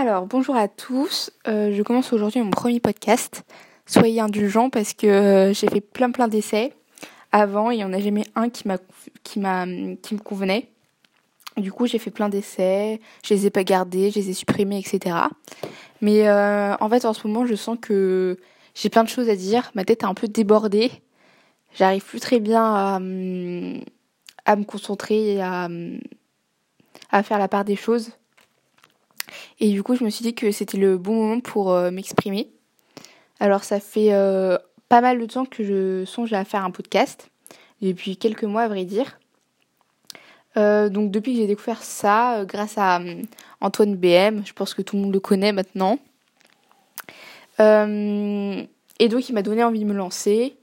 Alors, bonjour à tous. Euh, je commence aujourd'hui mon premier podcast. Soyez indulgents parce que euh, j'ai fait plein plein d'essais avant et il n'y en a jamais un qui m'a qui m'a qui me convenait. Du coup, j'ai fait plein d'essais, je les ai pas gardés, je les ai supprimés, etc. Mais euh, en fait, en ce moment, je sens que j'ai plein de choses à dire. Ma tête est un peu débordée. J'arrive plus très bien à, à me concentrer et à, à faire la part des choses. Et du coup, je me suis dit que c'était le bon moment pour euh, m'exprimer. Alors, ça fait euh, pas mal de temps que je songe à faire un podcast, depuis quelques mois à vrai dire. Euh, donc, depuis que j'ai découvert ça, grâce à Antoine BM, je pense que tout le monde le connaît maintenant. et donc, il m'a donné envie de me lancer.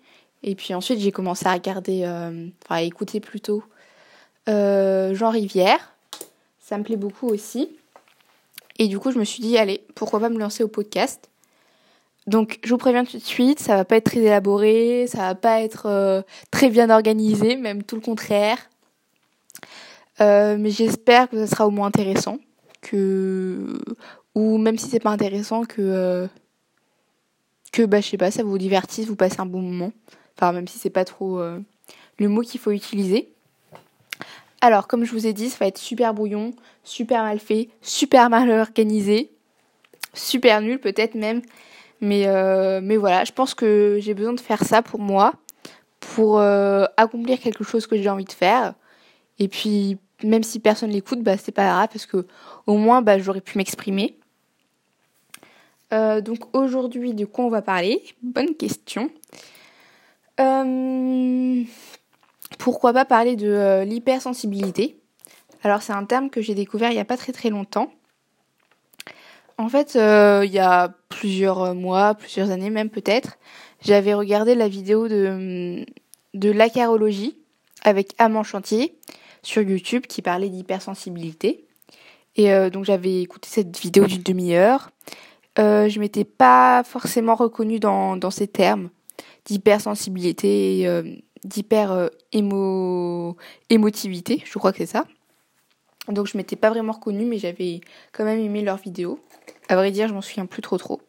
Et puis ensuite, j'ai commencé à regarder, enfin à écouter plutôt Jean Rivière. Ça me plaît beaucoup aussi. Et du coup, je me suis dit, allez, pourquoi pas me lancer au podcast donc, je vous préviens tout de suite, ça va pas être très élaboré, ça va pas être euh, très bien organisé, même tout le contraire. Euh, mais j'espère que ça sera au moins intéressant, que ou même si c'est pas intéressant, que euh, que bah je sais pas, ça vous divertisse, vous passez un bon moment. Enfin, même si c'est pas trop le mot qu'il faut utiliser. Alors, comme je vous ai dit, ça va être super brouillon, super mal fait, super mal organisé, super nul peut-être même. Mais, euh, voilà, je pense que j'ai besoin de faire ça pour moi, pour euh, accomplir quelque chose que j'ai envie de faire. Et puis, même si personne l'écoute, bah, c'est pas grave parce que au moins, bah, j'aurais pu m'exprimer. Euh, donc aujourd'hui, de quoi on va parler? Bonne question. Pourquoi pas parler de euh, l'hypersensibilité? Alors c'est un terme que j'ai découvert il n'y a pas très très longtemps. En fait, euh, il y a plusieurs mois, plusieurs années même peut-être, j'avais regardé la vidéo de, de l'acarologie avec Amand Chantier sur YouTube qui parlait d'hypersensibilité. Et euh, donc j'avais écouté cette vidéo d'une demi-heure. Euh, je m'étais pas forcément reconnue dans, dans ces termes d'hypersensibilité et d'hyper euh, émotivité, je crois que c'est ça. Donc je m'étais pas vraiment reconnue, mais j'avais quand même aimé leur vidéo. À vrai dire, je m'en souviens plus trop trop.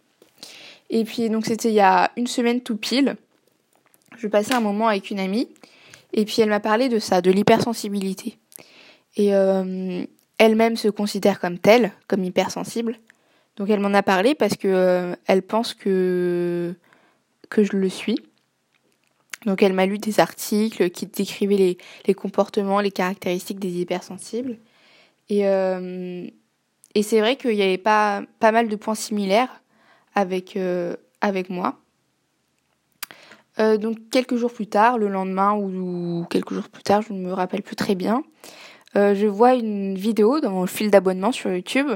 Et puis donc c'était il y a une semaine tout pile. Je passais un moment avec une amie, et puis elle m'a parlé de ça, de l'hypersensibilité. Et euh, elle-même se considère comme telle, comme hypersensible. Donc elle m'en a parlé parce que euh, elle pense que que je le suis. Donc elle m'a lu des articles qui décrivaient les, les comportements, les caractéristiques des hypersensibles. Et, euh, et c'est vrai qu'il y avait pas, pas mal de points similaires avec, euh, avec moi. Euh, donc quelques jours plus tard, le lendemain ou, quelques jours plus tard, je ne me rappelle plus très bien, je vois une vidéo dans le fil d'abonnement sur YouTube.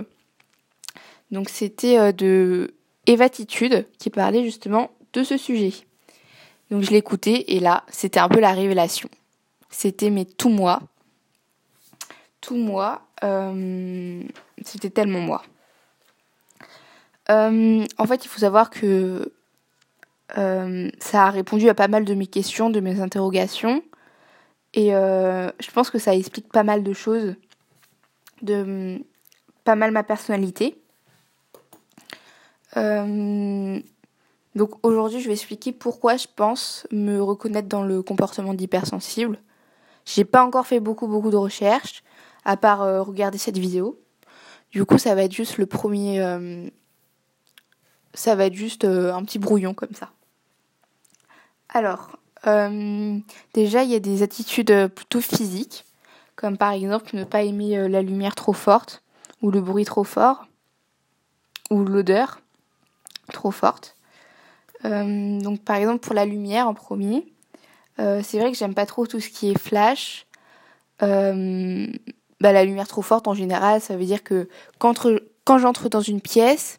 Donc c'était de Evatitude qui parlait justement de ce sujet. Donc je l'écoutais et là, c'était un peu la révélation. C'était mais tout moi. Tout moi. Euh, c'était tellement moi. Euh, en fait, il faut savoir que euh, ça a répondu à pas mal de mes questions, de mes interrogations. Et je pense que ça explique pas mal de choses, de pas mal ma personnalité. Donc aujourd'hui, je vais expliquer pourquoi je pense me reconnaître dans le comportement d'hypersensible. J'ai pas encore fait beaucoup beaucoup de recherches à part euh, regarder cette vidéo. Du coup, ça va être juste le premier euh, ça va être juste euh, un petit brouillon comme ça. Alors, déjà, il y a des attitudes plutôt physiques, comme par exemple ne pas aimer la lumière trop forte, ou le bruit trop fort, ou l'odeur trop forte. Euh, donc par exemple pour la lumière en premier, euh, c'est vrai que j'aime pas trop tout ce qui est flash. Euh, bah, la lumière trop forte en général, ça veut dire que quand, j'entre dans une pièce,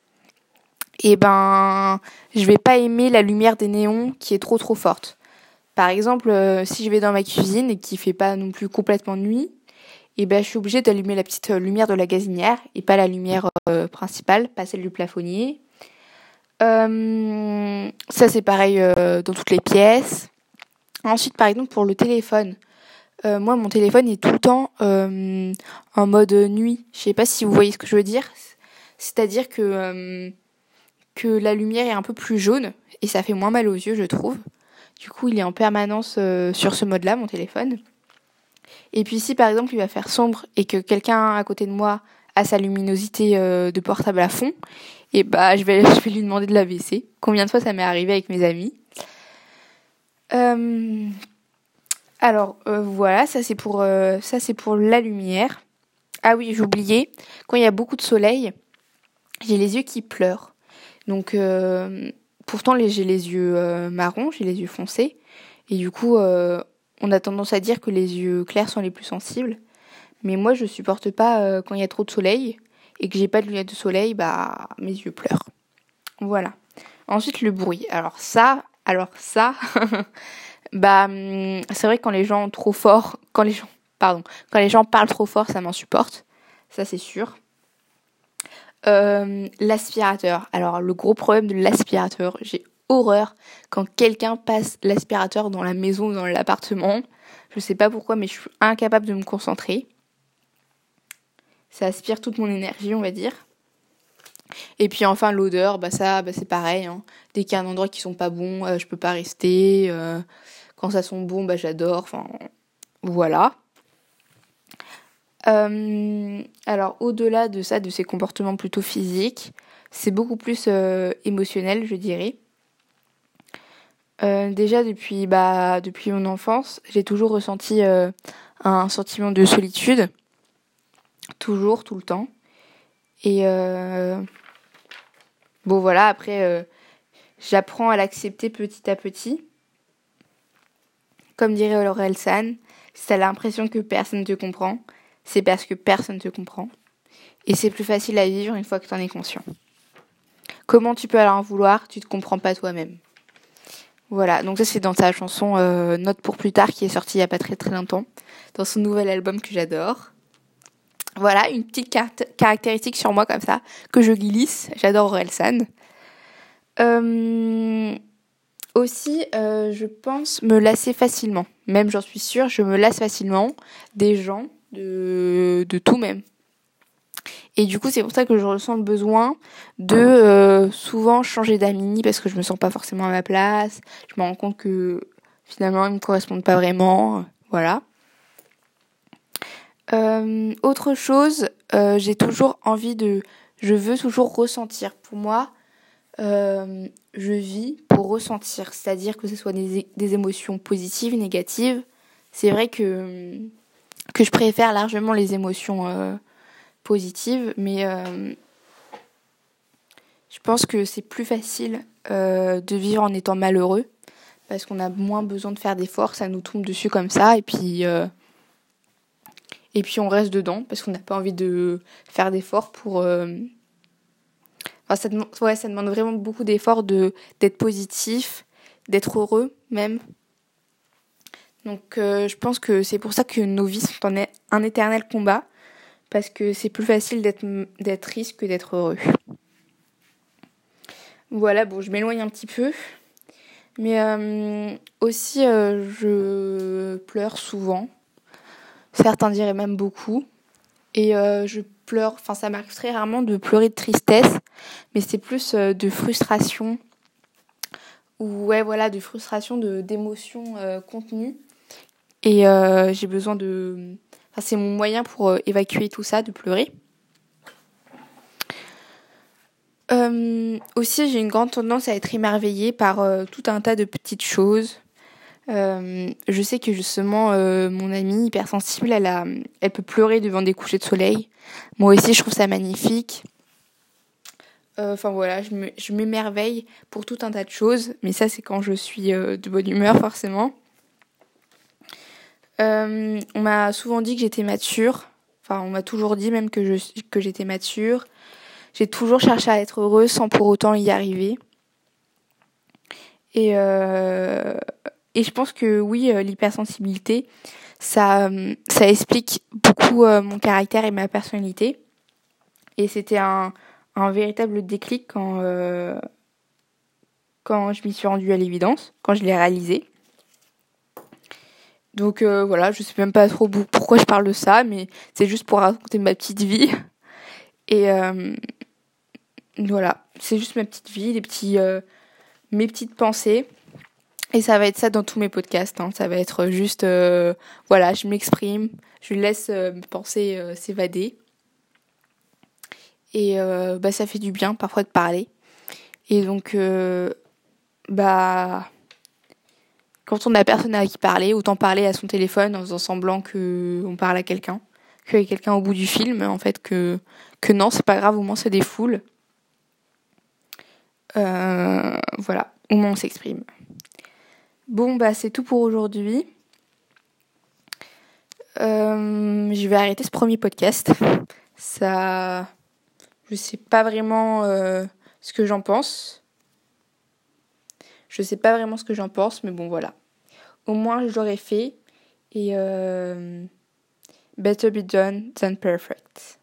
et eh ben je vais pas aimer la lumière des néons qui est trop trop forte. Par exemple, si je vais dans ma cuisine et qu'il fait pas non plus complètement nuit, eh ben je suis obligée d'allumer la petite lumière de la gazinière et pas la lumière principale, pas celle du plafonnier. Euh, ça c'est pareil euh, dans toutes les pièces. Ensuite par exemple pour le téléphone. Euh, moi mon téléphone est tout le temps en mode nuit. Je sais pas si vous voyez ce que je veux dire. C'est-à-dire que, que la lumière est un peu plus jaune et ça fait moins mal aux yeux, je trouve. Du coup, il est en permanence sur ce mode-là, mon téléphone. Et puis si par exemple il va faire sombre et que quelqu'un à côté de moi a sa luminosité de portable à fond, et bah je vais, lui demander de la baisser. Combien de fois ça m'est arrivé avec mes amis. Euh, alors euh, voilà, ça c'est pour euh, ça c'est pour la lumière. Ah oui, oublié. Quand il y a beaucoup de soleil, j'ai les yeux qui pleurent. Donc pourtant j'ai les yeux marrons, j'ai les yeux foncés et du coup on a tendance à dire que les yeux clairs sont les plus sensibles. Mais moi je supporte pas quand il y a trop de soleil et que j'ai pas de lunettes de soleil, bah mes yeux pleurent. Voilà. Ensuite le bruit. Alors ça, alors ça, bah hum, c'est vrai que quand les gens trop fort, quand les gens, pardon, quand les gens parlent trop fort, ça m'en supporte. Ça c'est sûr. Euh, l'aspirateur. Alors le gros problème de l'aspirateur, j'ai horreur quand quelqu'un passe l'aspirateur dans la maison ou dans l'appartement. Je sais pas pourquoi, mais je suis incapable de me concentrer ça aspire toute mon énergie, on va dire. Et puis enfin l'odeur, bah ça, bah c'est pareil. Hein. Dès qu'il y a un endroit qui sont pas bons, euh, je peux pas rester. Euh, quand ça sent bon, bah j'adore. Enfin voilà. Euh, alors au-delà de ça, de ces comportements plutôt physiques, c'est beaucoup plus émotionnel, je dirais. déjà depuis bah depuis mon enfance, j'ai toujours ressenti un sentiment de solitude toujours, tout le temps. Et euh, bon voilà, après, euh, j'apprends à l'accepter petit à petit. Comme dirait Laurel San, si t'as l'impression que personne ne te comprend, c'est parce que personne ne te comprend. Et c'est plus facile à vivre une fois que tu en es conscient. Comment tu peux alors en vouloir Tu te comprends pas toi-même. Voilà, donc ça c'est dans sa chanson euh, Note pour plus tard qui est sortie il y a pas très très longtemps, dans son nouvel album que j'adore. Voilà, une petite caractéristique sur moi comme ça, que je glisse. J'adore Orelsan. Euh, aussi, euh, je pense me lasser facilement. Même, j'en suis sûre, je me lasse facilement des gens, de, tout même. Et du coup, c'est pour ça que je ressens le besoin de euh, souvent changer d'amis parce que je me sens pas forcément à ma place. Je me rends compte que finalement, ils me correspondent pas vraiment. Voilà. Euh, autre chose, euh, j'ai toujours envie de... Je veux toujours ressentir. Pour moi, euh, je vis pour ressentir. C'est-à-dire que ce soit des, des émotions positives, négatives. C'est vrai que, que je préfère largement les émotions positives, mais je pense que c'est plus facile de vivre en étant malheureux parce qu'on a moins besoin de faire d'efforts, ça nous tombe dessus comme ça et puis et puis on reste dedans parce qu'on n'a pas envie de faire d'efforts pour. Euh, enfin, ça, demande, vraiment beaucoup d'efforts de, d'être positif, d'être heureux même. Donc euh, je pense que c'est pour ça que nos vies sont un, un éternel combat parce que c'est plus facile d'être, d'être triste que d'être heureux. Voilà, bon, je m'éloigne un petit peu. Mais euh, aussi, je pleure souvent. Certains diraient même beaucoup. Et euh, je pleure, enfin ça m'arrive très rarement de pleurer de tristesse, mais c'est plus euh, de frustration ou ouais voilà de frustration, de d'émotions euh, contenues. Et j'ai besoin de, enfin c'est mon moyen pour évacuer tout ça, de pleurer. aussi j'ai une grande tendance à être émerveillée par tout un tas de petites choses. Euh, je sais que justement euh, mon amie hypersensible, elle a, elle peut pleurer devant des couchers de soleil. Moi aussi, je trouve ça magnifique. Euh, enfin voilà, je m'émerveille pour tout un tas de choses, mais ça c'est quand je suis de bonne humeur forcément. on m'a souvent dit que j'étais mature. Enfin, on m'a toujours dit même que j'étais mature. J'ai toujours cherché à être heureuse sans pour autant y arriver. Et euh, et je pense que oui, euh, l'hypersensibilité, ça, euh, ça explique beaucoup euh, mon caractère et ma personnalité. Et c'était un, véritable déclic quand, quand je m'y suis rendue à l'évidence, quand je l'ai réalisé. Donc voilà, je sais même pas trop pourquoi je parle de ça, mais c'est juste pour raconter ma petite vie. Et, Voilà, c'est juste ma petite vie, les petits, mes petites pensées. Et ça va être ça dans tous mes podcasts. Hein. Ça va être juste, euh, voilà, je m'exprime, je laisse euh, mes pensées s'évader. Et bah, ça fait du bien parfois de parler. Et donc, bah, quand on n'a personne à qui parler, autant parler à son téléphone en faisant semblant qu'on parle à quelqu'un, a quelqu'un au bout du film, en fait, que, que non, c'est pas grave, au moins foules. Euh, voilà, au moins on s'exprime. Bon, bah c'est tout pour aujourd'hui. Euh, je vais arrêter ce premier podcast. Ça. Je sais pas vraiment euh, ce que j'en pense. Je sais pas vraiment ce que j'en pense, mais bon, voilà. Au moins, je l'aurais fait. Et. better be done than perfect.